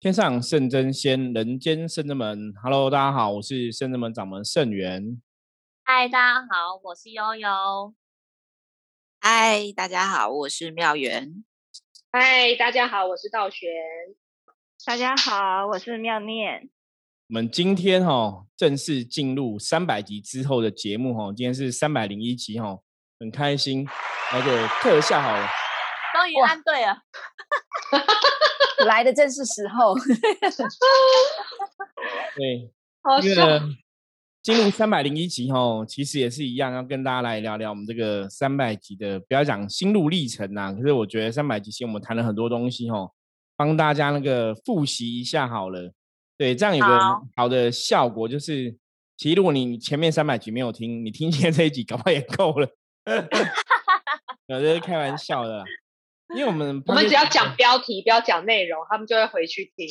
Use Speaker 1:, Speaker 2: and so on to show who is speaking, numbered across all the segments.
Speaker 1: 天上圣真仙，人间圣真门。Hello，大家好，我是圣真门掌门圣元。
Speaker 2: 嗨，大家好，我是悠悠。
Speaker 3: 嗨，大家好，我是妙元。
Speaker 4: 嗨，大家好，我是道玄。
Speaker 5: 大家好，我是妙念。
Speaker 1: 我们今天哈正式进入三百集之后的节目哈，今天是三百零一集哈，很开心，而且特效好了，
Speaker 2: 终于按对了，
Speaker 3: 来的正是时候。
Speaker 1: 对，
Speaker 4: 好
Speaker 1: 这个进入三百零一集哈，其实也是一样，要跟大家来聊聊我们这个三百集的，不要讲心路历程呐，可是我觉得三百集其实我们谈了很多东西哦，帮大家那个复习一下好了。对，这样有个好的效果，就是其实如果你前面三百集没有听，你听 今天这一集，搞不好也够了。有这是开玩笑的，因为我们
Speaker 4: 我们只要讲标题，不要讲内容，他们就会回去听。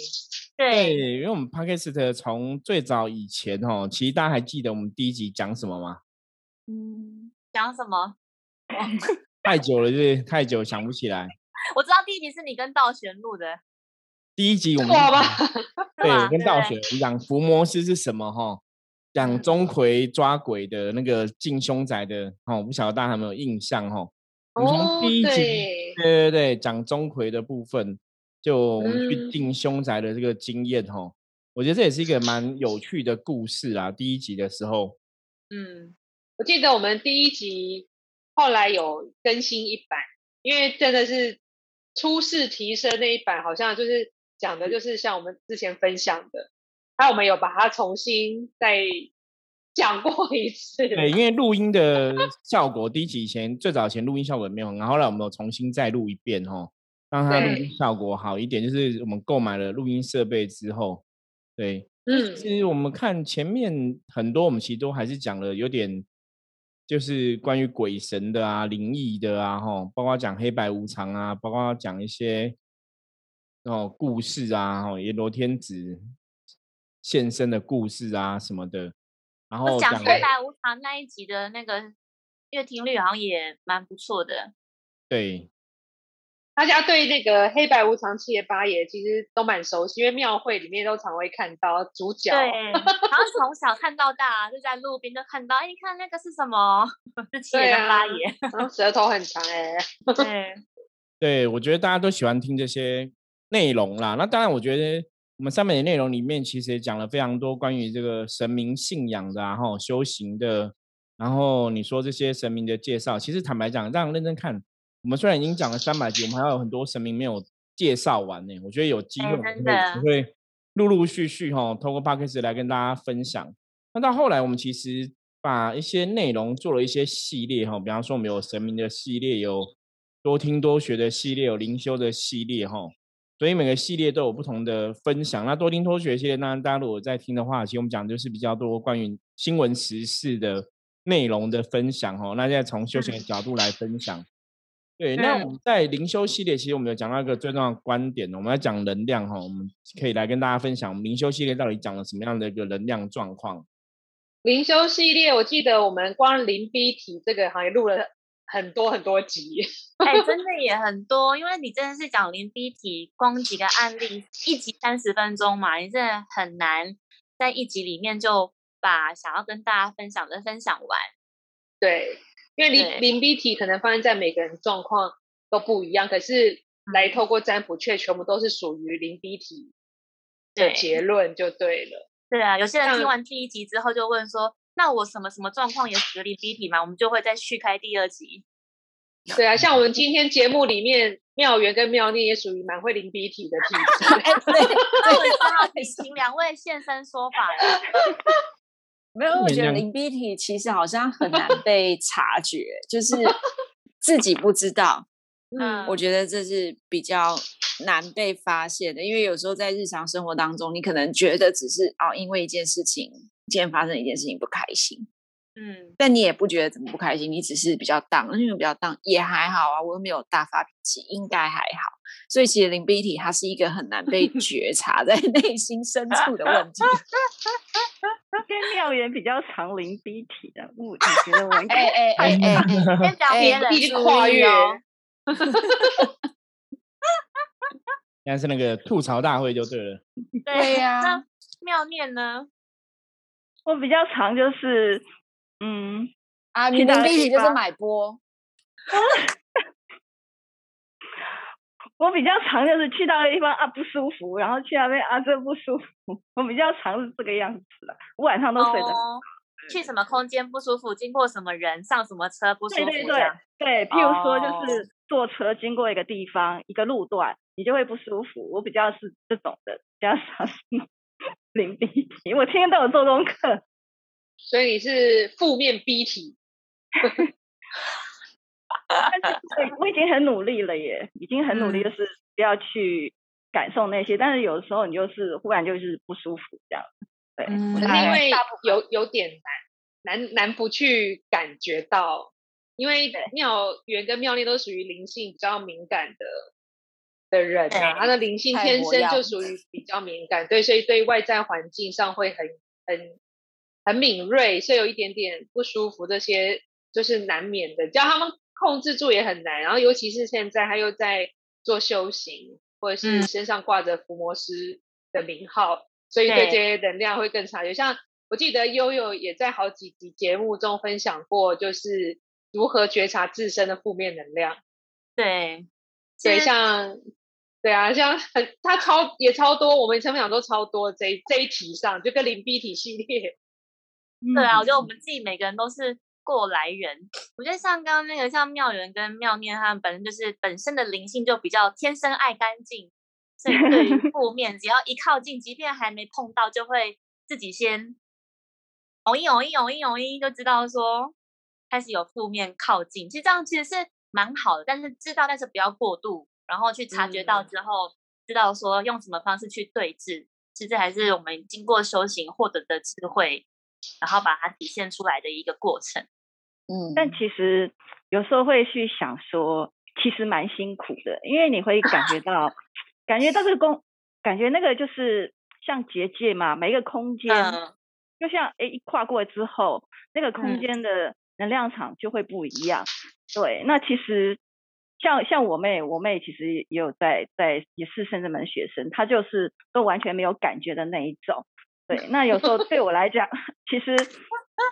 Speaker 1: 对，因为我们 Podcast 从最早以前哦，其实大家还记得我们第一集讲什么吗？
Speaker 2: 嗯，讲什么？
Speaker 1: 太久了，就是太久想不起来。
Speaker 2: 我知道第一集是你跟道玄录的。
Speaker 1: 第一集我们 对，我跟道玄讲伏魔师是什么哈，讲钟馗抓鬼的那个进凶宅的哈，不晓得大家有没有印象哈？我们从第一集对对对讲钟馗的部分，就我们去定凶宅的这个经验哈，我觉得这也是一个蛮有趣的故事啊。第一集的时候，
Speaker 4: 嗯，我记得我们第一集后来有更新一版，因为真的是初试提升那一版，好像就是。讲的就是像我们之前分享的，还有我们有把它重新再 讲过一次。
Speaker 1: 对，因为录音的效果，第一集以前最早前录音效果没有很好，后来我们有重新再录一遍哦，让它录音效果好一点。就是我们购买了录音设备之后，对，嗯，其实我们看前面很多，我们其实都还是讲了有点，就是关于鬼神的啊、灵异的啊，哈，包括讲黑白无常啊，包括讲一些。哦，故事啊，哦，阎罗天子现身的故事啊，什么的。然后
Speaker 2: 讲黑白无常那一集的那个阅听率好像也蛮不错的。
Speaker 1: 对，
Speaker 4: 大家对那个黑白无常七爷八爷其实都蛮熟悉，因为庙会里面都常会看到主角。
Speaker 2: 对，好像从小看到大，就在路边都看到。哎，你看那个是什么？是七爷八爷，
Speaker 4: 舌头很长哎。
Speaker 2: 对，
Speaker 1: 对我觉得大家都喜欢听这些。内容啦，那当然，我觉得我们上面的内容里面其实也讲了非常多关于这个神明信仰的，然后修行的，然后你说这些神明的介绍，其实坦白讲，这样认真看，我们虽然已经讲了三百集，我们还有很多神明没有介绍完呢。我觉得有机会会会陆陆续续哈，透过 p a c k a g e 来跟大家分享。那到后来，我们其实把一些内容做了一些系列哈，比方说我们有神明的系列，有多听多学的系列，有灵修的系列哈。所以每个系列都有不同的分享。那多听多学系列，那大家如果在听的话，其实我们讲就是比较多关于新闻时事的内容的分享哦。那现在从修行的角度来分享。对，那我们在灵修系列，其实我们有讲到一个最重要的观点，我们要讲能量哈。我们可以来跟大家分享，我们灵修系列到底讲了什么样的一个能量状况。
Speaker 4: 灵修系列，我记得我们光灵 B 体这个行业录了。很多很多集，
Speaker 2: 哎，真的也很多，因为你真的是讲零 B 题，光几个案例，一集三十分钟嘛，你真的很难在一集里面就把想要跟大家分享的分享完。
Speaker 4: 对，因为零零 B 题可能发生在每个人状况都不一样，可是来透过占卜却全部都是属于零 B 题的结论就对了。
Speaker 2: 对啊，有些人听完第一集之后就问说。那我什么什么状况也属于零 B 体嘛？我们就会再续开第二集。
Speaker 4: 对啊，像我们今天节目里面，妙元跟妙念也属于蛮会零 B 体的体质。
Speaker 2: 对，对，请两位现身说法。
Speaker 3: 没有，我觉得零 B 体其实好像很难被察觉，就是自己不知道。嗯，我觉得这是比较难被发现的，因为有时候在日常生活当中，你可能觉得只是哦，因为一件事情。今天发生一件事情不开心，嗯，但你也不觉得怎么不开心，你只是比较荡，因为比较荡也还好啊，我又没有大发脾气，应该还好。所以其实灵鼻体它是一个很难被 觉察在内心深处的问题。
Speaker 5: 跟妙言比较常灵鼻体的物，你觉得我应该
Speaker 2: 哎哎哎哎，先讲别人
Speaker 4: 跨越哦。
Speaker 1: 现在是那个吐槽大会就对了。
Speaker 2: 对
Speaker 3: 呀
Speaker 2: 那妙念呢？
Speaker 5: 我比较常就是，嗯，
Speaker 3: 啊，你的第一题就是买波，
Speaker 5: 我比较常就是去到一个地方啊不舒服，然后去那边啊这不舒服，我比较常是这个样子的。我晚上都睡得
Speaker 2: 哦，去什么空间不舒服，经过什么人，上什么车不舒服，
Speaker 5: 对对对对，譬如说就
Speaker 2: 哦
Speaker 5: 是坐车经过一个地方一个路段，你就会不舒服。我比较是这种的，比较少是零鼻涕。我天天都有做功课，
Speaker 4: 所以你是负面 B 体，
Speaker 5: 但是对我已经很努力了耶，已经很努力，
Speaker 2: 嗯
Speaker 5: 就是不要去感受那些。但是有的时候你就是忽然就是不舒服这样。对，
Speaker 4: 是因为有有点难，难难不去感觉到，因为
Speaker 5: 对
Speaker 4: 妙缘跟妙念都属于灵性比较敏感的的人啊，他的灵性天生就属于比较敏感，对，所以对外在环境上会很很很敏锐，所以有一点点不舒服，这些就是难免的，叫他们控制住也很难。然后尤其是现在他又在做修行，或者是
Speaker 2: 嗯
Speaker 4: 身上挂着伏魔师的名号，所以对这些能量会更差。就像我记得悠悠也在好几集节目中分享过，就是如何觉察自身的负面能量。
Speaker 2: 对
Speaker 4: 对，像对啊，像很他超也超多，我们前面讲都超多这一这一题上，就跟零 B 体系列，
Speaker 2: 对啊，我觉得我
Speaker 5: 嗯
Speaker 2: 们自己每个人都是过来人。我觉得像刚刚那个像妙缘跟妙念，他们本身就是本身的灵性就比较天生爱干净，所以对于 负面，只要一靠近，即便还没碰到，就会自己先哦一哦一哦一哦一，就知道说开始有负面靠近。其实这样其实是蛮好的，但是知道，但是不要过度，然后去察觉到
Speaker 4: 嗯
Speaker 2: 之后，知道说用什么方式去对峙。其实这还是我们经过修行获得的智慧，然后把它体现出来的一个过程。
Speaker 3: 嗯，
Speaker 5: 但其实有时候会去想说，其实蛮辛苦的，因为你会感觉 到，感觉到这个工，感觉那个就是像结界嘛，每一个空间，
Speaker 2: 嗯，
Speaker 5: 就像诶一跨过之后，那个空
Speaker 2: 嗯
Speaker 5: 间的能量场就会不一样。对，那其实像像我妹，我妹其实也有在在也是圣智门学生，她就是都完全没有感觉的那一种。对，那有时候对我来讲，其实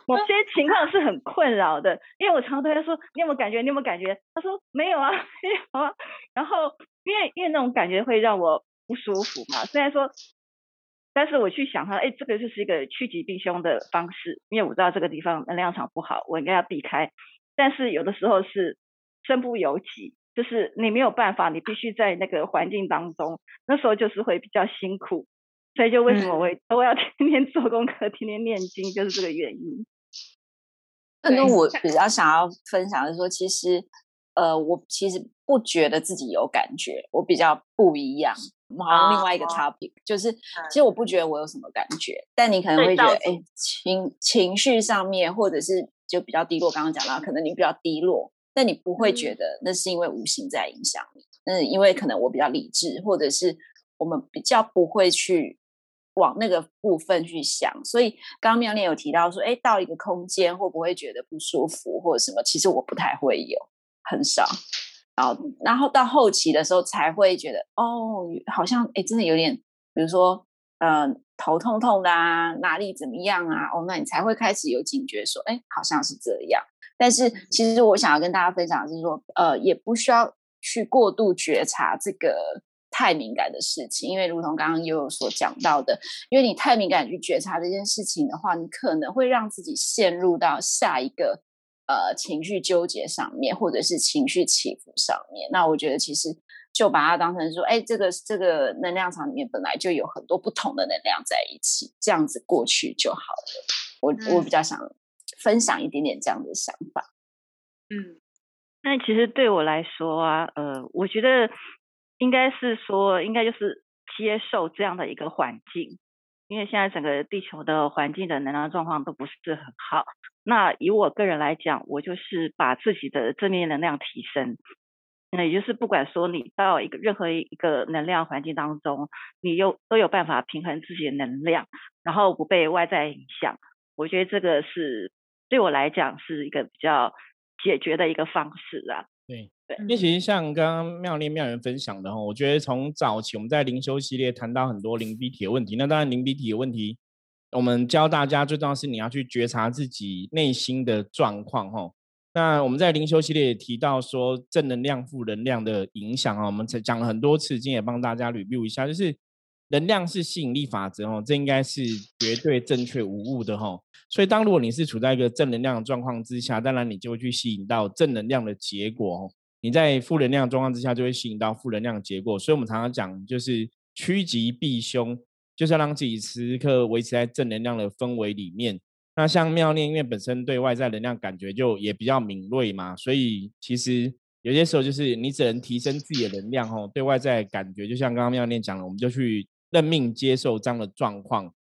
Speaker 5: 某些情况是很困扰的，因为我常常对她说：“你有没有感觉？你有没有感觉？”她说：“没有啊，没有啊。”然后因为因为那种感觉会让我不舒服嘛，虽然说，但是我去想它，哎，这个就是一个趋吉避凶的方式，因为我知道这个地方能量场不好，我应该要避开。但是有的时候是身不由己，就是你没有办法，你必须在那个环境当中，那时候就是会比较辛苦。所以就为什么我会都要天天做功课、天天念经，就是这个原因。
Speaker 3: 更多
Speaker 4: 对像
Speaker 3: 我比较想要分享的是说，其实呃，我其实不觉得自己有感觉，我比较不一样。好像另外一个
Speaker 2: 哦
Speaker 3: topic，、就是其实我不觉得我有什么感觉，但你可能会觉得，哎，情情绪上面或者是就比较低落。刚刚讲到，可能你比较低落，但你不会觉
Speaker 2: 嗯
Speaker 3: 得那是因为无形在影响你。嗯，因为可能我比较理智，或者是我们比较不会去往那个部分去想。所以刚刚妙念有提到说，哎，到一个空间会不会觉得不舒服或者什么？其实我不太会有，很少。然后，然后到后期的时候才会觉得，哦，好像哎，真的有点，比如说，呃，头痛痛的啊，哪里怎么样啊？哦，那你才会开始有警觉，说，哎，好像是这样。但是其实我想要跟大家分享的是说，呃，也不需要去过度觉察这个太敏感的事情，因为如同刚刚悠悠所讲到的，因为你太敏感去觉察这件事情的话，你可能会让自己陷入到下一个呃情绪纠结上面，或者是情绪起伏上面。那我觉得其实就把它当成说，哎，这个这个能量场里面本来就有很多不同的能量在一起，这样子过去就好了。我我比较想分享一点点这样的想法。
Speaker 2: 嗯
Speaker 5: 那其实对我来说啊，呃，我觉得应该是说，应该就是接受这样的一个环境，因为现在整个地球的环境的能量状况都不是很好。那以我个人来讲，我就是把自己的正面能量提升。那也就是不管说你到一个任何一个能量环境当中，你有都有办法平衡自己的能量，然后不被外在影响。我觉得这个是对我来讲是一个比较解决的一个方式啊。
Speaker 1: 对，
Speaker 5: 对，
Speaker 1: 因为其实像刚刚妙丽妙人分享的哈，我觉得从早期我们在灵修系列谈到很多灵鼻体的问题，那当然灵鼻体的问题，我们教大家最重要是你要去觉察自己内心的状况哈。那我们在灵修系列也提到说正能量、负能量的影响啊，我们讲了很多次，今天也帮大家 review 一下，就是能量是吸引力法则哦，这应该是绝对正确无误的哈。所以当如果你是处在一个正能量的状况之下，当然你就会去吸引到正能量的结果哦；你在负能量的状况之下，就会吸引到负能量的结果。所以我们常常讲，就是趋吉避凶，就是要让自己时刻维持在正能量的氛围里面。那像妙念，因为本身对外在能量感觉就也比较敏锐嘛，所以其实有些时候就是你只能提升自己的能量哦，对外在感觉就像刚刚妙念讲了，我们就去认命接受这样的状况，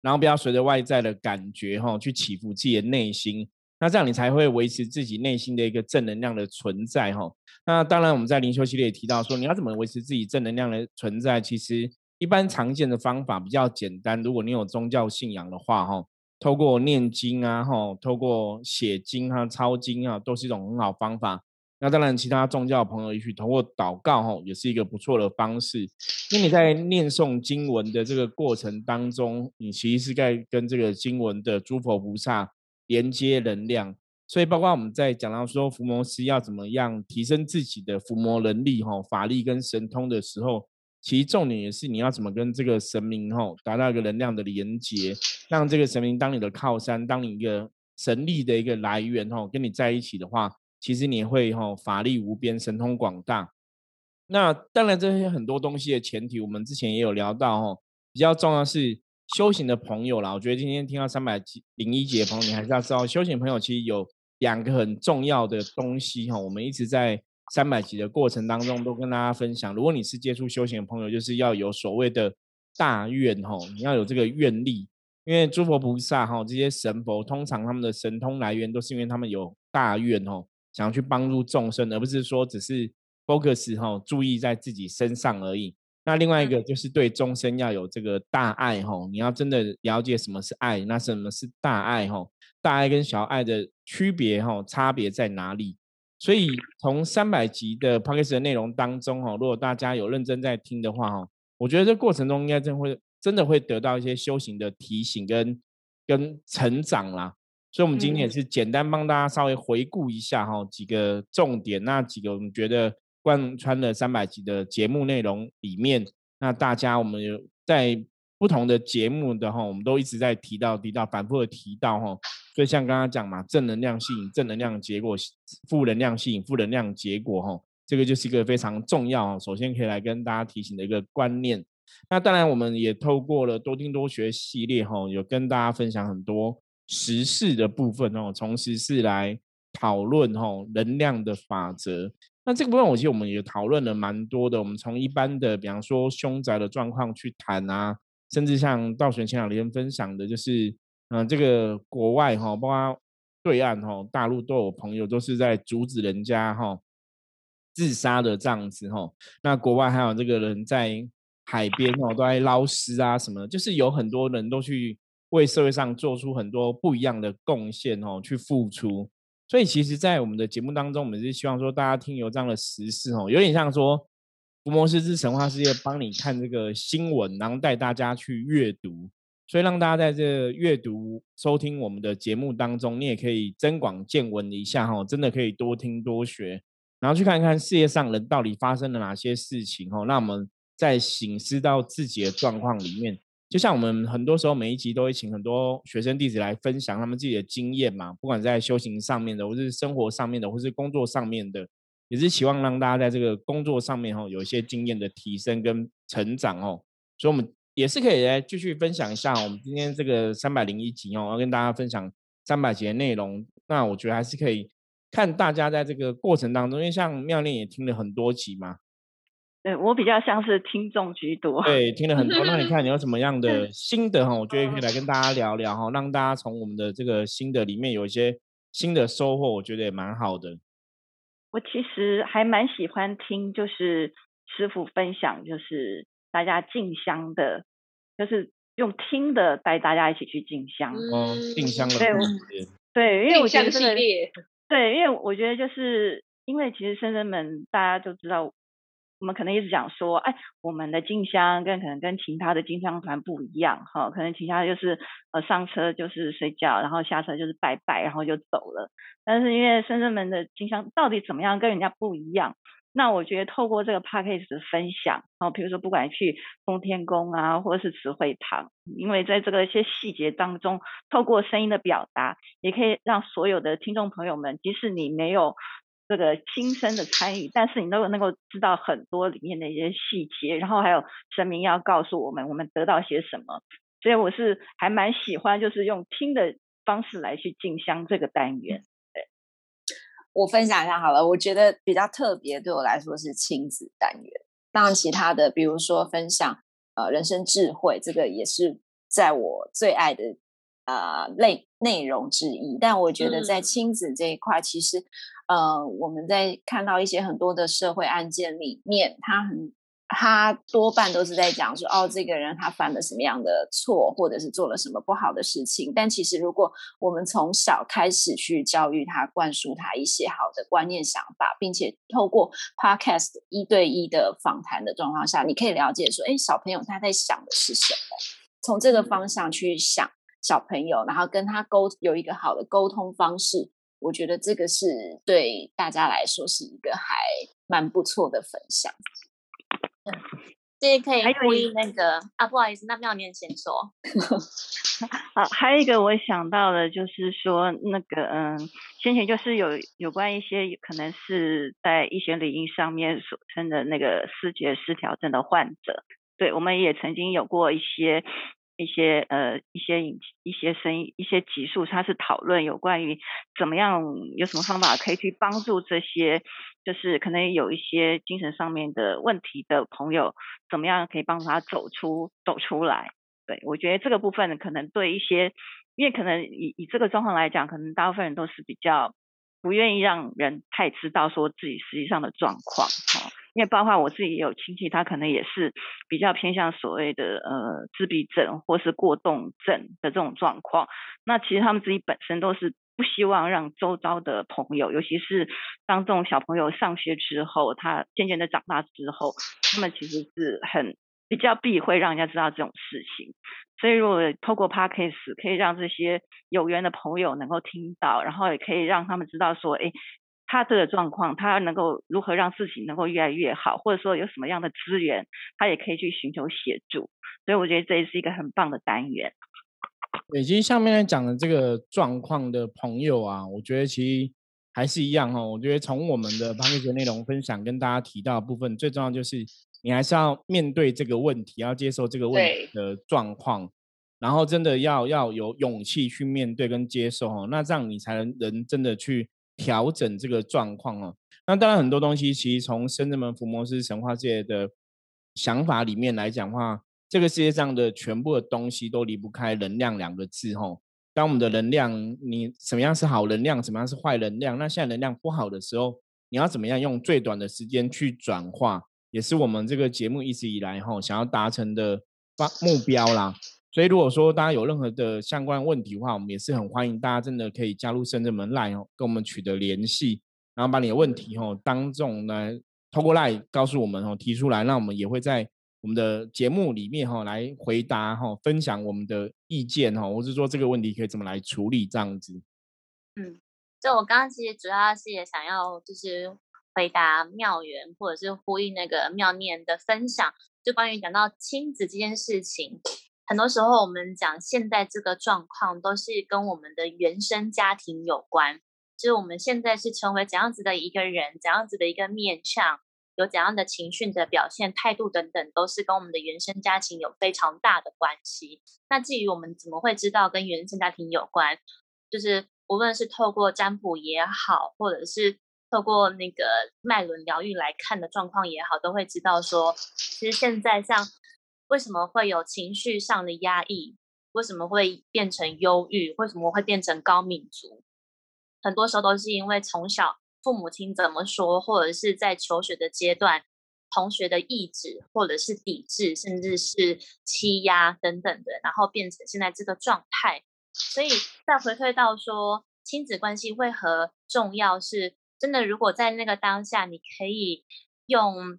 Speaker 1: 然后不要随着外在的感觉哈去起伏自己的内心，那这样你才会维持自己内心的一个正能量的存在哈。那当然我们在灵修系列也提到说，你要怎么维持自己正能量的存在，其实一般常见的方法比较简单，如果你有宗教信仰的话哈。透过念经啊，吼，透过写经啊、抄经啊，都是一种很好方法。那当然，其他宗教朋友也许通过祷告，吼，也是一个不错的方式。因为你在念诵经文的这个过程当中，你其实是在跟这个经文的诸佛菩萨连接能量。所以，包括我们在讲到说伏魔师要怎么样提升自己的伏魔能力、吼法力跟神通的时候。其实重点也是你要怎么跟这个神明吼达到一个能量的连接，让这个神明当你的靠山，当你一个神力的一个来源吼，跟你在一起的话，其实你会吼法力无边，神通广大。那当然这些很多东西的前提，我们之前也有聊到吼，比较重要是修行的朋友啦。我觉得今天听到三百集零一节的朋友，你还是要知道，修行朋友其实有两个很重要的东西哈，我们一直在。三百集的过程当中，都跟大家分享，如果你是接触修行的朋友，就是要有所谓的大愿吼，你要有这个愿力，因为诸佛菩萨哈这些神佛，通常他们的神通来源都是因为他们有大愿吼，想要去帮助众生，而不是说只是 focus 哈注意在自己身上而已。那另外一个就是对众生要有这个大爱吼，你要真的了解什么是爱，那什么是大爱吼？大爱跟小爱的区别吼，差别在哪里？所以从三百集的 podcast 的内容当中，哈，如果大家有认真在听的话，哈，我觉得这过程中应该真会真的会得到一些修行的提醒跟跟成长啦。所以，我们今天也是简单帮大家稍微回顾一下，哈，几个重点，那几个我们觉得贯穿了三百集的节目内容里面，那大家我们有在。不同的节目的哈，我们都一直在提到、提到、反复的提到哈。所以像刚刚讲嘛，正能量吸引正能量结果，负能量吸引负能量结果哈，这个就是一个非常重要。首先可以来跟大家提醒的一个观念。那当然，我们也透过了多听多学系列哈，有跟大家分享很多时事的部分哦，从时事来讨论哦能量的法则。那这个部分，我其实我们也讨论了蛮多的。我们从一般的，比方说凶宅的状况去谈啊。甚至像道玄前两天分享的，就是，嗯，这个国外哈，包括对岸哈，大陆都有朋友都是在阻止人家哈自杀的这样子哈。那国外还有这个人在海边哦，都在捞尸啊什么，就是有很多人都去为社会上做出很多不一样的贡献哦，去付出。所以其实，在我们的节目当中，我们是希望说，大家听有这样的实事哦，有点像说。福摩斯之神话世界帮你看这个新闻，然后带大家去阅读，所以让大家在这阅读、收听我们的节目当中，你也可以增广见闻一下哈，真的可以多听多学，然后去看看世界上人到底发生了哪些事情哈。那我们在醒思到自己的状况里面，就像我们很多时候每一集都会请很多学生弟子来分享他们自己的经验嘛，不管在修行上面的，或是生活上面的，或是工作上面的。也是希望让大家在这个工作上面哈有一些经验的提升跟成长哦，所以我们也是可以来继续分享一下我们今天这个三百零一集哦，要跟大家分享三百集的内容。那我觉得还是可以看大家在这个过程当中，因为像妙念也听了很多集嘛，
Speaker 5: 对我比较像是听众居多，
Speaker 1: 对，听了很多。那你 看你有什么样的心得哈？我觉得可以来跟大家聊聊哈，让大家从我们的这个心得里面有一些新的收获，我觉得也蛮好的。
Speaker 5: 我其实还蛮喜欢听，就是师傅分享，就是大家进香的，就是用听的带大家一起去进香。
Speaker 1: 哦，进香的
Speaker 5: 对，对，因为我觉得
Speaker 4: 系列，
Speaker 5: 对，因为我觉得就是因为其实深圳们大家都知道，我们可能一直讲说，哎，我们的进香跟可能跟其他的进香团不一样哈，可能其他就是呃上车就是睡觉，然后下车就是拜拜，然后就走了。但是因为深圳门的进香到底怎么样跟人家不一样？那我觉得透过这个 p a c k a g e 的分享，哦，比如说不管去奉天宫啊，或者是慈惠堂，因为在这个一些细节当中，透过声音的表达，也可以让所有的听众朋友们，即使你没有这个亲身的参与，但是你都能够知道很多里面的一些细节，然后还有神明要告诉我们，我们得到些什么。所以我是还蛮喜欢，就是用听的方式来去进香这个单元。
Speaker 3: 对我分享一下好了，我觉得比较特别，对我来说是亲子单元。当然，其他的比如说分享呃人生智慧，这个也是在我最爱的呃类内容之一。但我觉得在亲子这一块，其实呃我们在看到一些很多的社会案件里面，他很。他多半都是在讲说，哦，这个人他犯了什么样的错，或者是做了什么不好的事情。但其实，如果我们从小开始去教育他，灌输他一些好的观念、想法，并且透过 podcast 一对一的访谈的状况下，你可以了解说，哎，小朋友他在想的是什么？从这个方向去想小朋友，然后跟他沟有一个好的沟通方式，我觉得这个是对大家来说是一个还蛮不错的分享。
Speaker 2: 嗯这可以呼应那个啊，不好意思，那妙念先说。
Speaker 5: 好，还有一个我想到的，就是说那个嗯，先前就是有有关一些可能是在医学领域上面所称的那个视觉失调症的患者，对，我们也曾经有过一些。一些呃一些影一些声音一些集数，它是讨论有关于怎么样有什么方法可以去帮助这些就是可能有一些精神上面的问题的朋友，怎么样可以帮助他走出走出来？对我觉得这个部分可能对一些，因为可能以以这个状况来讲，可能大部分人都是比较不愿意让人太知道说自己实际上的状况哈。因为包括我自己有亲戚，他可能也是比较偏向所谓的呃自闭症或是过动症的这种状况。那其实他们自己本身都是不希望让周遭的朋友，尤其是当这种小朋友上学之后，他渐渐的长大之后，他们其实是很比较避讳让人家知道这种事情。所以如果透过 podcast 可以让这些有缘的朋友能够听到，然后也可以让他们知道说，哎。他这个状况，他能够如何让自己能够越来越好，或者说有什么样的资源，他也可以去寻求协助。所以我觉得这也是一个很棒的单元。
Speaker 1: 对，其实下面讲的这个状况的朋友啊，我觉得其实还是一样哈。我觉得从我们的班课内容分享跟大家提到的部分，最重要就是你还是要面对这个问题，要接受这个问题的状况，然后真的要要有勇气去面对跟接受哦。那这样你才能能真的去。调整这个状况哦，那当然很多东西其实从深圳门福摩斯神话界的想法里面来讲话，这个世界上的全部的东西都离不开能量两个字吼。当我们的能量，你什么样是好能量，什么样是坏能量？那现在能量不好的时候，你要怎么样用最短的时间去转化，也是我们这个节目一直以来吼想要达成的方目标啦。所以，如果说大家有任何的相关问题的话，我们也是很欢迎大家真的可以加入深圳门 Line 哦，跟我们取得联系，然后把你的问题哦当众来透过 Line 告诉我们哦提出来，那我们也会在我们的节目里面哈来回答哈，分享我们的意见哈，或是说这个问题可以怎么来处理这样子。
Speaker 2: 嗯，就我刚刚其实主要是也想要就是回答妙缘，或者是呼应那个妙念的分享，就关于讲到亲子这件事情。很多时候，我们讲现在这个状况，都是跟我们的原生家庭有关。就是我们现在是成为怎样子的一个人，怎样子的一个面相，有怎样的情绪的表现、态度等等，都是跟我们的原生家庭有非常大的关系。那至于我们怎么会知道跟原生家庭有关，就是无论是透过占卜也好，或者是透过那个脉轮疗愈来看的状况也好，都会知道说，其实现在像。为什么会有情绪上的压抑？为什么会变成忧郁？为什么会变成高敏族？很多时候都是因为从小父母亲怎么说，或者是在求学的阶段，同学的意志，或者是抵制，甚至是欺压等等的，然后变成现在这个状态。所以再回退到说亲子关系为何重要，是真的，如果在那个当下，你可以用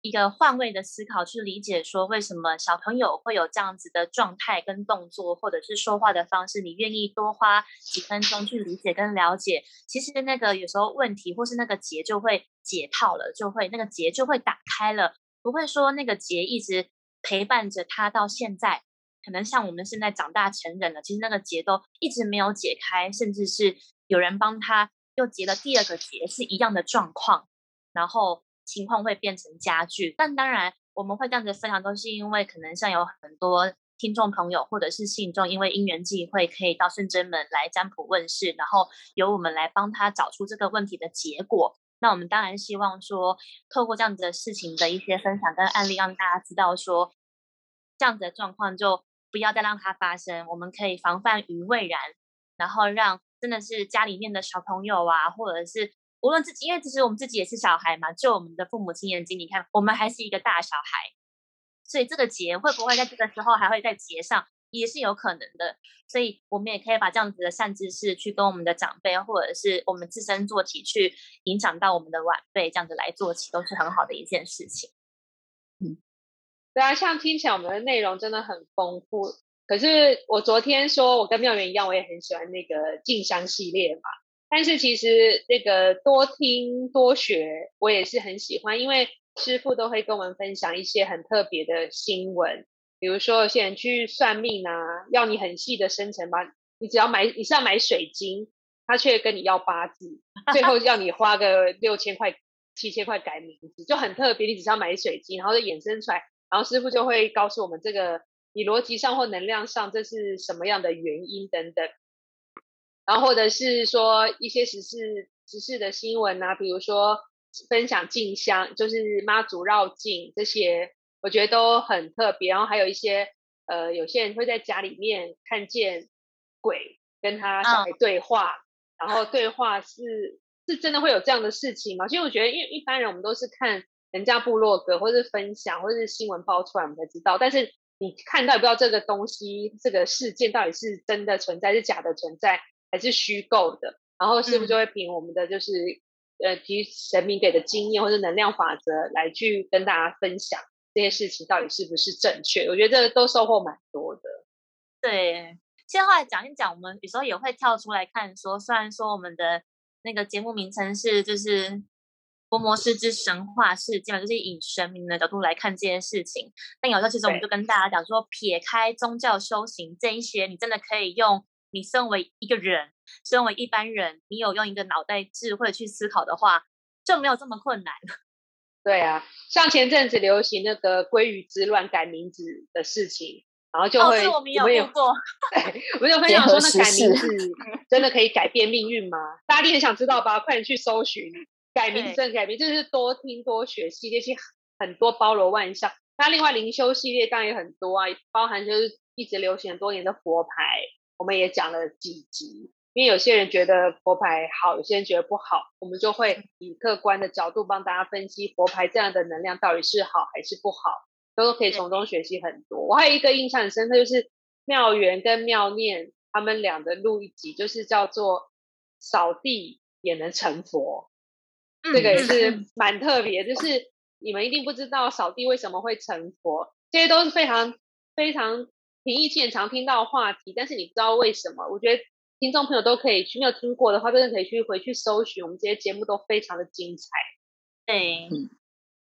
Speaker 2: 一个换位的思考去理解，说为什么小朋友会有这样子的状态跟动作，或者是说话的方式，你愿意多花几分钟去理解跟了解，其实那个有时候问题或是那个结就会解套了，就会那个结就会打开了，不会说那个结一直陪伴着他到现在。可能像我们现在长大成人了，其实那个结都一直没有解开，甚至是有人帮他又结了第二个结，是一样的状况，然后情况会变成加剧。但当然，我们会这样子分享，都是因为可能像有很多听众朋友或者是信众，因为因缘际会可以到圣真门来占卜问世，然后由我们来帮他找出这个问题的结果。那我们当然希望说，透过这样子的事情的一些分享跟案例，让大家知道说，这样子的状况就。不要再让它发生，我们可以防范于未然，然后让真的是家里面的小朋友啊，或者是无论自己，因为其实我们自己也是小孩嘛，就我们的父母亲眼睛，你看我们还是一个大小孩，所以这个结会不会在这个时候还会再结上，也是有可能的。所以我们也可以把这样子的善知识去跟我们的长辈，或者是我们自身做起，去影响到我们的晚辈，这样子来做起，都是很好的一件事情。
Speaker 4: 对啊，像听起来我们的内容真的很丰富。可是我昨天说，我跟妙元一样，我也很喜欢那个静香系列嘛。但是其实那个多听多学，我也是很喜欢，因为师傅都会跟我们分享一些很特别的新闻。比如说有些人去算命啊，要你很细的生辰八，你只要买你是要买水晶，他却跟你要八字，最后要你花个六千块、七千块改名字，就很特别。你只要买水晶，然后就衍生出来。然后师傅就会告诉我们，这个以逻辑上或能量上，这是什么样的原因等等。然后或者是说一些时事时事的新闻啊，比如说分享进香，就是妈祖绕境这些，我觉得都很特别。然后还有一些呃，有些人会在家里面看见鬼跟他小孩对话，然后对话是是真的会有这样的事情吗？其实我觉得，因为一般人我们都是看。人家部落格，或是分享，或是新闻爆出来，我们才知道。但是你看到不知道这个东西，这个事件到底是真的存在，是假的存在，还是虚构的？然后师傅就会凭我们的就是呃，提神明给的经验或者能量法则来去跟大家分享这些事情到底是不是正确。我觉得都收获蛮多的。
Speaker 2: 对，现在后来讲一讲，我们有时候也会跳出来看，说虽然说我们的那个节目名称是就是。佛摩斯之神话是基本，就是以神明的角度来看这件事情。但有时候其实我们就跟大家讲说，撇开宗教修行这一些，你真的可以用你身为一个人，身为一般人，你有用一个脑袋智慧去思考的话，就没有这么困难。
Speaker 4: 对啊，像前阵子流行那个鲑鱼之乱改名字的事情，然后就会
Speaker 2: 我们有过，
Speaker 4: 对，我们有分享说那改名字真的可以改变命运吗？大家一定很想知道吧？快点去搜寻。改名真改名，就是多听多学系列，其实很多包罗万象。那另外灵修系列当然也很多啊，包含就是一直流行多年的佛牌，我们也讲了几集。因为有些人觉得佛牌好，有些人觉得不好，我们就会以客观的角度帮大家分析佛牌这样的能量到底是好还是不好，都可以从中学习很多。我还有一个印象很深刻，就是妙缘跟妙念他们俩的录一集，就是叫做扫地也能成佛。这个也是蛮特别，就是你们一定不知道扫地为什么会成佛，这些都是非常非常平易近人、常听到话题。但是你知道为什么？我觉得听众朋友都可以去，没有听过的话，真的可以去回去搜寻。我们这些节目都非常的精彩。
Speaker 2: 对，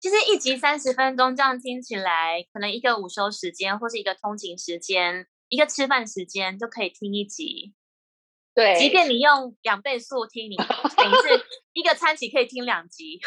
Speaker 2: 其实一集三十分钟，这样听起来，可能一个午休时间，或是一个通勤时间，一个吃饭时间，就可以听一集。
Speaker 4: 对，
Speaker 2: 即便你用两倍速听，你等于是 一个餐期可以听两集。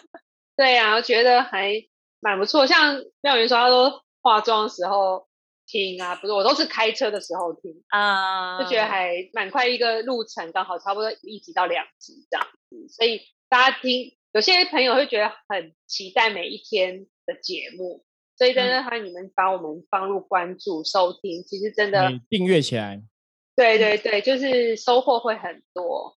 Speaker 4: 对啊，我觉得还蛮不错。像廖云说，他说化妆时候听啊，不是我都是开车的时候听啊，就觉得还蛮快一个路程，刚好差不多一集到两集这样子。所以大家听，有些朋友会觉得很期待每一天的节目，所以真的欢迎你们把我们放入关注收听。其实真的
Speaker 1: 订阅起来。
Speaker 4: 对对对，就是收获会很多。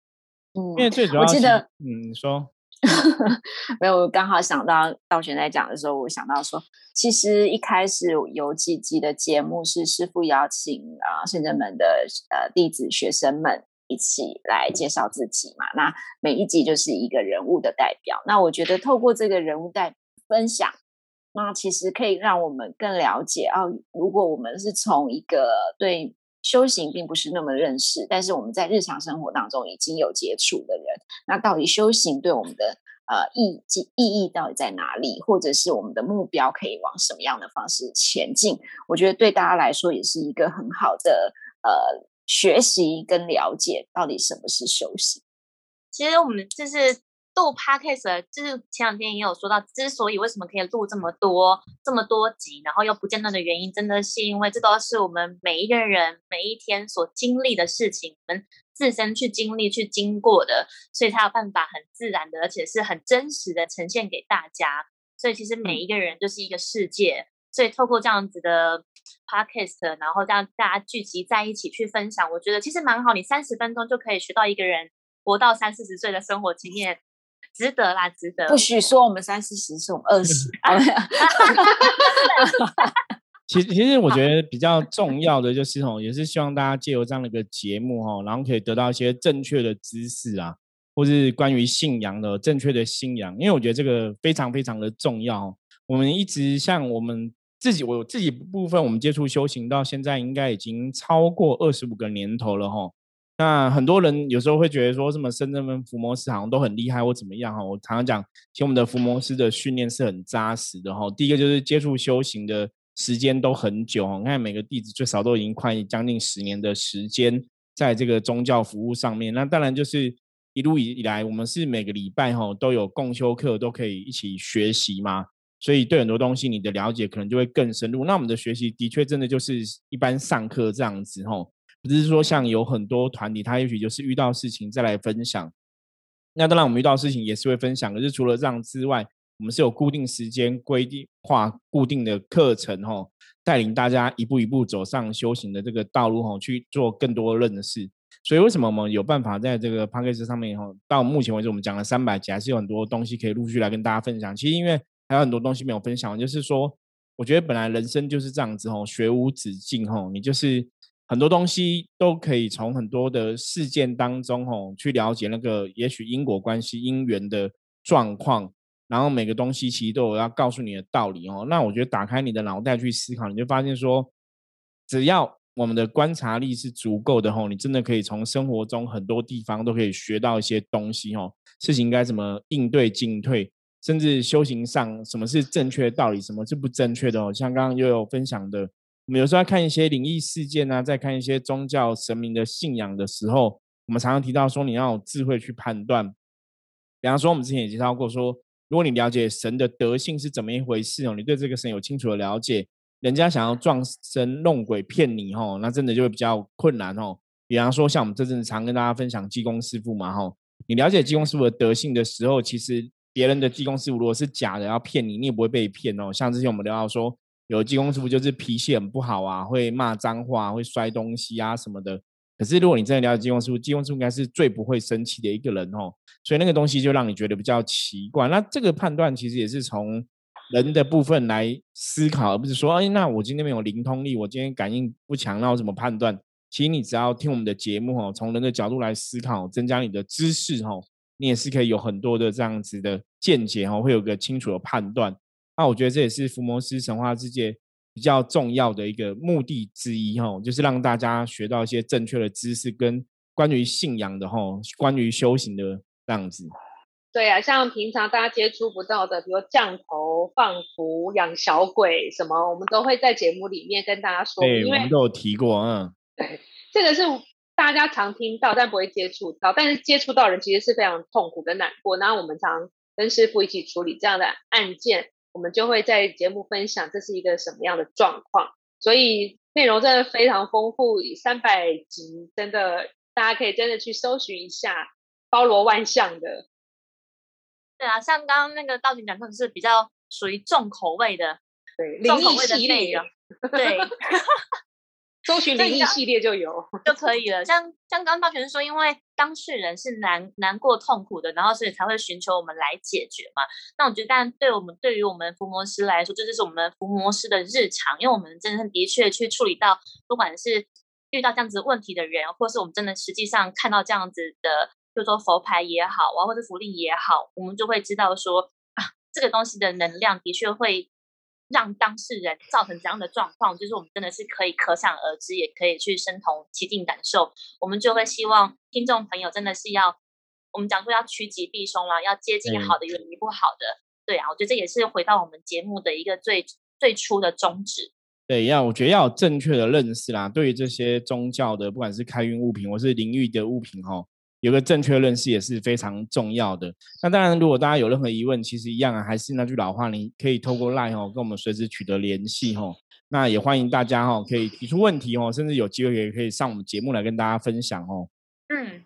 Speaker 1: 嗯，因为最主要，
Speaker 3: 我记得，
Speaker 1: 嗯，你说，
Speaker 3: 没有，我刚好想到道玄在讲的时候，我想到说，其实一开始有几集的节目是师傅邀请啊圣真门的呃弟子学生们一起来介绍自己嘛。那每一集就是一个人物的代表。那我觉得透过这个人物代分享，那其实可以让我们更了解哦。如果我们是从一个对修行并不是那么认识，但是我们在日常生活当中已经有接触的人，那到底修行对我们的呃意意意义到底在哪里，或者是我们的目标可以往什么样的方式前进？我觉得对大家来说也是一个很好的呃。学习跟了解到底什么是修行。
Speaker 2: 其实我们就是录 podcast，就是前两天也有说到，之所以为什么可以录这么多这么多集，然后又不间断的原因，真的是因为这都是我们每一个人每一天所经历的事情，我们自身去经历去经过的，所以才有办法很自然的，而且是很真实的呈现给大家。所以其实每一个人就是一个世界。所以透过这样子的 podcast，然后让大家聚集在一起去分享，我觉得其实蛮好。你三十分钟就可以学到一个人活到三四十岁的生活经验，值得啦，值得。
Speaker 3: 不许说我们三四十，是我们二十。
Speaker 1: 其实，其实我 觉得比较重要的就是哦，也是希望大家借由这样的一个节目哦，然后可以得到一些正确的知识啊，或是关于信仰的正确的信仰，因为我觉得这个非常非常的重要。我们一直像我们。自己我自己部分，我们接触修行到现在应该已经超过二十五个年头了哈。那很多人有时候会觉得说，什么深圳跟伏魔师好像都很厉害或怎么样哈。我常常讲，其实我们的伏摩师的训练是很扎实的哈。第一个就是接触修行的时间都很久，你看每个弟子最少都已经快将近十年的时间在这个宗教服务上面。那当然就是一路以来，我们是每个礼拜哈都有共修课，都可以一起学习嘛。所以对很多东西你的了解可能就会更深入。那我们的学习的确真的就是一般上课这样子吼，不是说像有很多团体，他也许就是遇到事情再来分享。那当然我们遇到事情也是会分享，可是除了这样之外，我们是有固定时间规定化固定的课程吼，带领大家一步一步走上修行的这个道路吼，去做更多认识。所以为什么我们有办法在这个 p a c k a g e 上面吼，到目前为止我们讲了三百集，还是有很多东西可以陆续来跟大家分享。其实因为还有很多东西没有分享，就是说，我觉得本来人生就是这样子吼，学无止境吼，你就是很多东西都可以从很多的事件当中吼去了解那个也许因果关系、因缘的状况，然后每个东西其实都有要告诉你的道理哦。那我觉得打开你的脑袋去思考，你就发现说，只要我们的观察力是足够的吼，你真的可以从生活中很多地方都可以学到一些东西吼，事情该怎么应对进退。甚至修行上，什么是正确的道理，什么是不正确的哦？像刚刚又有分享的，我们有时候看一些灵异事件啊，在看一些宗教神明的信仰的时候，我们常常提到说，你要有智慧去判断。比方说，我们之前也介绍过，说如果你了解神的德性是怎么一回事哦，你对这个神有清楚的了解，人家想要撞神弄鬼骗你哦，那真的就会比较困难哦。比方说，像我们这阵常跟大家分享济公师傅嘛，吼，你了解济公师傅的德性的时候，其实。别人的济公师傅如果是假的要骗你，你也不会被骗哦。像之前我们聊到说，有济公师傅就是脾气很不好啊，会骂脏话，会摔东西啊什么的。可是如果你真的了解济公师傅，济公师傅应该是最不会生气的一个人哦。所以那个东西就让你觉得比较奇怪。那这个判断其实也是从人的部分来思考，而不是说，哎，那我今天没有灵通力，我今天感应不强，那我怎么判断？其实你只要听我们的节目哦，从人的角度来思考，增加你的知识哦。你也是可以有很多的这样子的见解哈，会有个清楚的判断。那我觉得这也是福摩斯神话世界比较重要的一个目的之一哈，就是让大家学到一些正确的知识跟关于信仰的哈，关于修行的这样子。
Speaker 4: 对啊，像平常大家接触不到的，比如降头、放符、养小鬼什么，我们都会在节目里面跟大家说。
Speaker 1: 对，我们都有提过，嗯。
Speaker 4: 对，这个是。大家常听到，但不会接触到。但是接触到人其实是非常痛苦跟难过。然后我们常跟师傅一起处理这样的案件，我们就会在节目分享这是一个什么样的状况。所以内容真的非常丰富，三百集真的大家可以真的去搜寻一下，包罗万象的。
Speaker 2: 对啊，像刚刚那个道景讲，的是比较属于重口味的，
Speaker 4: 对，
Speaker 2: 重口味的内容，对。
Speaker 4: 搜寻灵异系列就有
Speaker 2: 就可以了。像像刚刚道玄说，因为当事人是难难过痛苦的，然后所以才会寻求我们来解决嘛。那我觉得，但对我们对于我们伏魔师来说，这就是我们伏魔师的日常，因为我们真的的确去处理到，不管是遇到这样子问题的人，或是我们真的实际上看到这样子的，就说佛牌也好啊，或者福利也好，我们就会知道说啊，这个东西的能量的确会让当事人造成怎样的状况，就是我们真的是可以可想而知，也可以去身同其境感受。我们就会希望听众朋友真的是要，我们讲说要趋吉避凶啦，要接近好的，远离不好的。对啊，我觉得这也是回到我们节目的一个最最初的宗旨。
Speaker 1: 对，要我觉得要有正确的认识啦。对于这些宗教的，不管是开运物品或是灵域的物品，哈，有个正确认识也是非常重要的。那当然，如果大家有任何疑问，其实一样啊，还是那句老话，你可以透过 LINE 哦，跟我们随时取得联系哦。那也欢迎大家哈，可以提出问题哦，甚至有机会也可以上我们节目来跟大家分享哦。
Speaker 2: 嗯。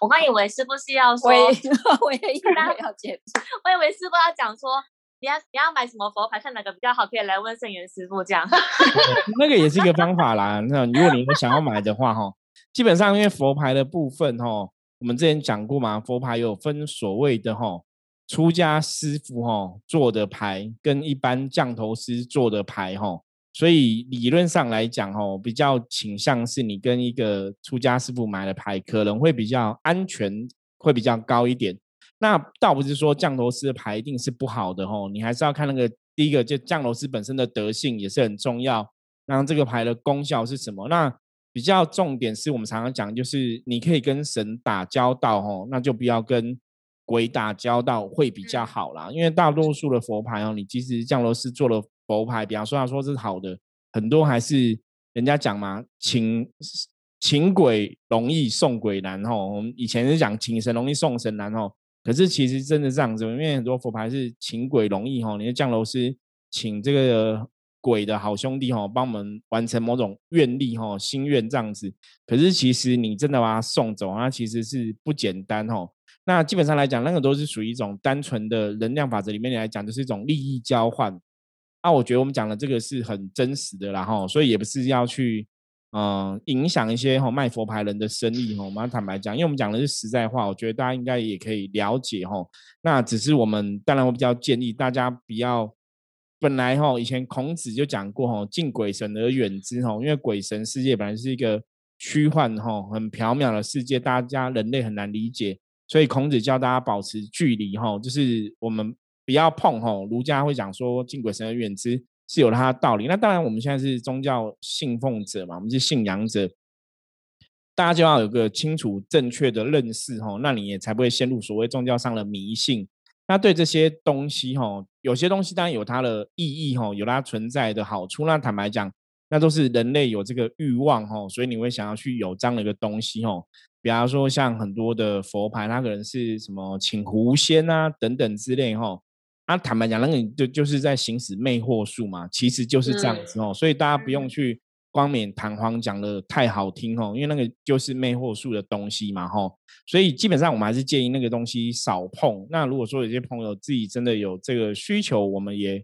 Speaker 2: 我刚以为师傅是要说，
Speaker 3: 我也以为要结束。
Speaker 2: 我以为师傅要讲说，你要你要买什么佛牌，看哪个比较好，可以来问圣元师傅这样。
Speaker 1: 那个也是一个方法啦。那如果你有想要买的话，哈，基本上因为佛牌的部分，哈，我们之前讲过嘛，佛牌有分所谓的哈出家师傅哈做的牌，跟一般降头师做的牌，哈。所以理论上来讲，哦，比较倾向是你跟一个出家师傅买的牌，可能会比较安全，会比较高一点。那倒不是说降头师的牌一定是不好的，吼，你还是要看那个第一个，就降头师本身的德性也是很重要。那这个牌的功效是什么？那比较重点是我们常常讲，就是你可以跟神打交道，哦，那就不要跟鬼打交道会比较好啦。因为大多数的佛牌哦，你即使降头师做了。佛牌，比方说他说是好的，很多还是人家讲嘛，请请鬼容易送鬼难哦。我们以前是讲请神容易送神难哦，可是其实真的这样子，因为很多佛牌是请鬼容易哦，你的降楼师请这个鬼的好兄弟吼，帮我们完成某种愿力吼，心愿这样子。可是其实你真的把他送走，那其实是不简单吼。那基本上来讲，那个都是属于一种单纯的能量法则里面来讲，就是一种利益交换。那我觉得我们讲的这个是很真实的，然后所以也不是要去嗯影响一些哈卖佛牌人的生意哈。我们要坦白讲，因为我们讲的是实在话，我觉得大家应该也可以了解哈。那只是我们当然我比较建议大家不要本来哈以前孔子就讲过哈，敬鬼神而远之哈，因为鬼神世界本来是一个虚幻哈很缥缈的世界，大家人类很难理解，所以孔子教大家保持距离哈，就是我们。不要碰吼，儒家会讲说敬鬼神而远之，是有它的道理。那当然，我们现在是宗教信奉者嘛，我们是信仰者，大家就要有个清楚正确的认识吼，那你也才不会陷入所谓宗教上的迷信。那对这些东西吼，有些东西当然有它的意义吼，有它存在的好处。那坦白讲，那都是人类有这个欲望吼，所以你会想要去有这样的一个东西吼。比方说像很多的佛牌，它可能是什么请狐仙啊等等之类吼。那坦白讲，那个就就是在行使魅惑术嘛，其实就是这样子哦，所以大家不用去光冕堂皇讲的太好听哦，因为那个就是魅惑术的东西嘛吼，所以基本上我们还是建议那个东西少碰。那如果说有些朋友自己真的有这个需求，我们也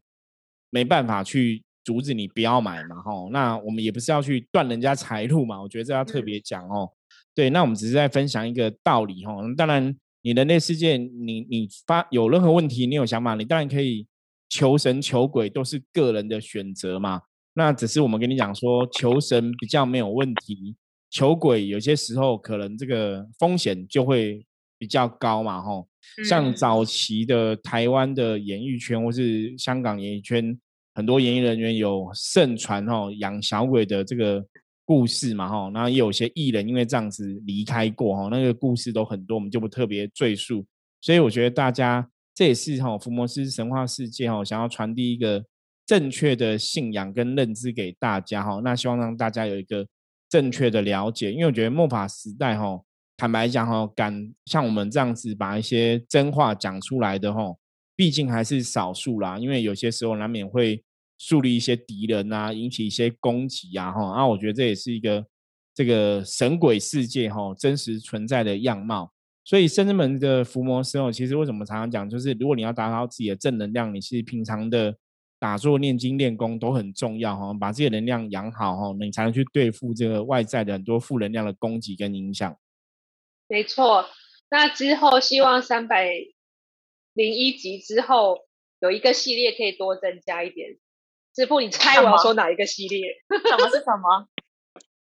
Speaker 1: 没办法去阻止你不要买嘛吼，那我们也不是要去断人家财路嘛，我觉得这要特别讲哦。对，那我们只是在分享一个道理吼，当然。你人类世界，你你发有任何问题，你有想法，你当然可以求神求鬼，都是个人的选择嘛。那只是我们跟你讲说，求神比较没有问题，求鬼有些时候可能这个风险就会比较高嘛。吼，像早期的台湾的演艺圈或是香港演艺圈，很多演艺人员有盛传吼养小鬼的这个。故事嘛，哈，那也有些艺人因为这样子离开过，哈，那个故事都很多，我们就不特别赘述。所以我觉得大家这也是哈福摩斯神话世界哈想要传递一个正确的信仰跟认知给大家哈，那希望让大家有一个正确的了解。因为我觉得末法时代哈，坦白讲哈，敢像我们这样子把一些真话讲出来的哈，毕竟还是少数啦。因为有些时候难免会。树立一些敌人啊，引起一些攻击啊，哈，那，我觉得这也是一个这个神鬼世界哈真实存在的样貌。所以圣人门的伏魔师哦，其实为什么常常讲，就是如果你要达到自己的正能量，你是平常的打坐、念经、练功都很重要哈，把自己的能量养好哈，你才能去对付这个外在的很多负能量的攻击跟影响。
Speaker 4: 没错，那之后希望三百零一集之后有一个系列可以多增加一点。师傅，你猜我要说哪一个系列？
Speaker 2: 什么是什么？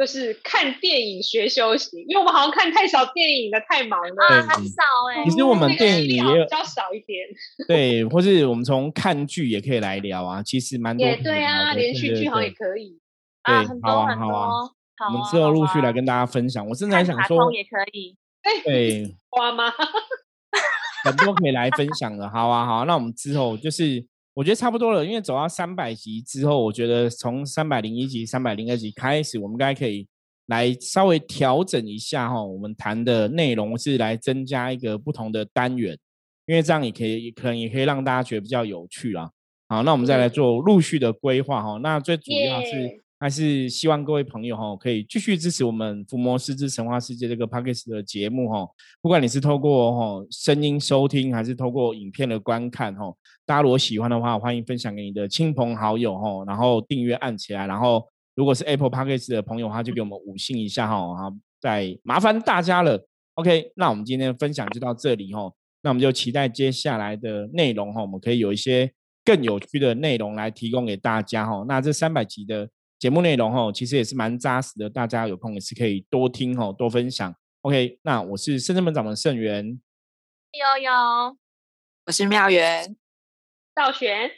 Speaker 4: 就是看电影学修行，因为我们好像看太少电影了，太忙了，
Speaker 2: 啊，很少哎。
Speaker 1: 其实我们电影也有
Speaker 4: 比较少一点，
Speaker 1: 对，或是我们从看剧也可以来聊啊，其实蛮多。
Speaker 4: 也对啊，连续剧好像也可以。
Speaker 2: 啊，很
Speaker 1: 多
Speaker 2: 很多。
Speaker 1: 我们之后陆续来跟大家分享。我正在想说，
Speaker 2: 也可以。
Speaker 1: 对，
Speaker 4: 花吗？
Speaker 1: 很多可以来分享的，好啊，好。那我们之后就是我觉得差不多了，因为走到三百集之后，我觉得从三百零一集、三百零二集开始，我们应该可以来稍微调整一下哈。我们谈的内容是来增加一个不同的单元，因为这样也可以，可能也可以让大家觉得比较有趣啦。好，那我们再来做陆续的规划哈。那最主要是。还是希望各位朋友哈，可以继续支持我们《伏魔师之神话世界》这个 p o c k s t 的节目哈。不管你是透过哈声音收听，还是透过影片的观看哈，大家如果喜欢的话，欢迎分享给你的亲朋好友哈，然后订阅按起来。然后如果是 Apple p o c k s t 的朋友的话，就给我们五星一下哈。好，再麻烦大家了。OK，那我们今天的分享就到这里哈。那我们就期待接下来的内容哈，我们可以有一些更有趣的内容来提供给大家哈。那这三百集的。节目内容哈，其实也是蛮扎实的，大家有空也是可以多听哦，多分享。OK，那我是深圳门掌的圣元，
Speaker 2: 悠悠，
Speaker 3: 我是妙元，
Speaker 4: 道玄，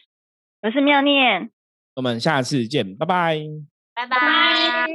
Speaker 5: 我是妙念，
Speaker 1: 我们下次见，拜拜，
Speaker 2: 拜拜。